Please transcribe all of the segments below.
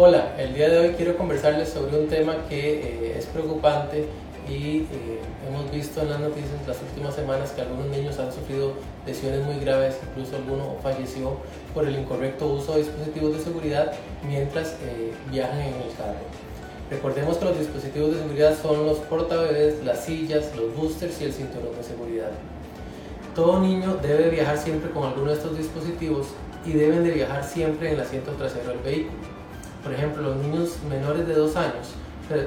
Hola, el día de hoy quiero conversarles sobre un tema que eh, es preocupante y eh, hemos visto en las noticias las últimas semanas que algunos niños han sufrido lesiones muy graves, incluso alguno falleció por el incorrecto uso de dispositivos de seguridad mientras eh, viajan en el carro. Recordemos que los dispositivos de seguridad son los portabebés, las sillas, los boosters y el cinturón de seguridad. Todo niño debe viajar siempre con alguno de estos dispositivos y deben de viajar siempre en el asiento trasero del vehículo. Por ejemplo, los niños menores de 2 años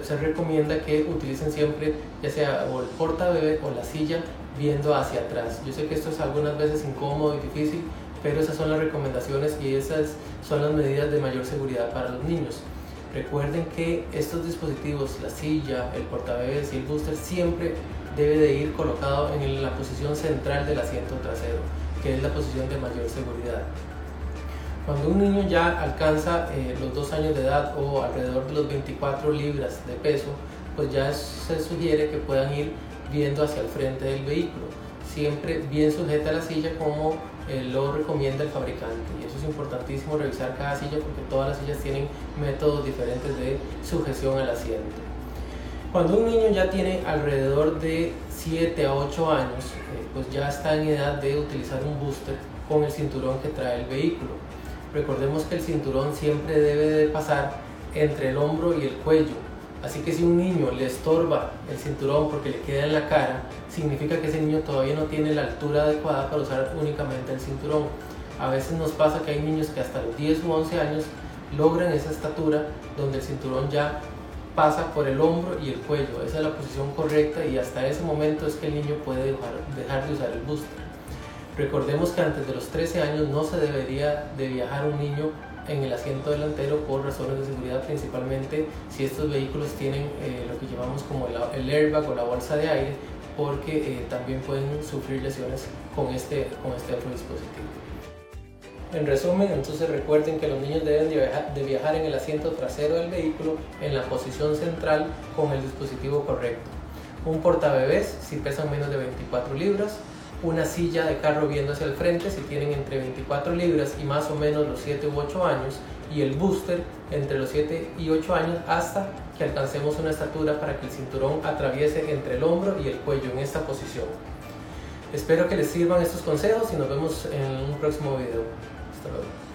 se, recomienda que utilicen siempre ya sea o el portabebé o la silla viendo hacia atrás. Yo sé que esto es algunas veces incómodo y difícil, pero esas son las recomendaciones y esas son las medidas de mayor seguridad para los niños. Recuerden que estos dispositivos, la silla, el portabebés y el booster siempre debe de ir colocado en la posición central del asiento trasero, que es la posición de mayor seguridad. Cuando un niño ya alcanza eh, los dos años de edad o alrededor de los 24 libras de peso, pues ya se sugiere que puedan ir viendo hacia el frente del vehículo, siempre bien sujeta a la silla como eh, lo recomienda el fabricante. Y eso es importantísimo revisar cada silla porque todas las sillas tienen métodos diferentes de sujeción al asiento. Cuando un niño ya tiene alrededor de 7 a 8 años, eh, pues ya está en edad de utilizar un booster con el cinturón que trae el vehículo. Recordemos que el cinturón siempre debe de pasar entre el hombro y el cuello. Así que si un niño le estorba el cinturón porque le queda en la cara, significa que ese niño todavía no tiene la altura adecuada para usar únicamente el cinturón. A veces nos pasa que hay niños que hasta los 10 u 11 años logran esa estatura donde el cinturón ya pasa por el hombro y el cuello. Esa es la posición correcta y hasta ese momento es que el niño puede dejar, dejar de usar el booster. Recordemos que antes de los 13 años no se debería de viajar un niño en el asiento delantero por razones de seguridad, principalmente si estos vehículos tienen eh, lo que llamamos como el, airbag o la bolsa de aire, porque eh, también pueden sufrir lesiones con este, con este otro dispositivo. En resumen, entonces recuerden que los niños deben de viajar, de viajar en el asiento trasero del vehículo en la posición central con el dispositivo correcto. Un portabebés si pesan menos de 24 libras, una silla de carro viendo hacia el frente si tienen entre 24 libras y más o menos los 7 u 8 años y el booster entre los 7 y 8 años hasta que alcancemos una estatura para que el cinturón atraviese entre el hombro y el cuello en esta posición. Espero que les sirvan estos consejos y nos vemos en un próximo video. Hasta luego.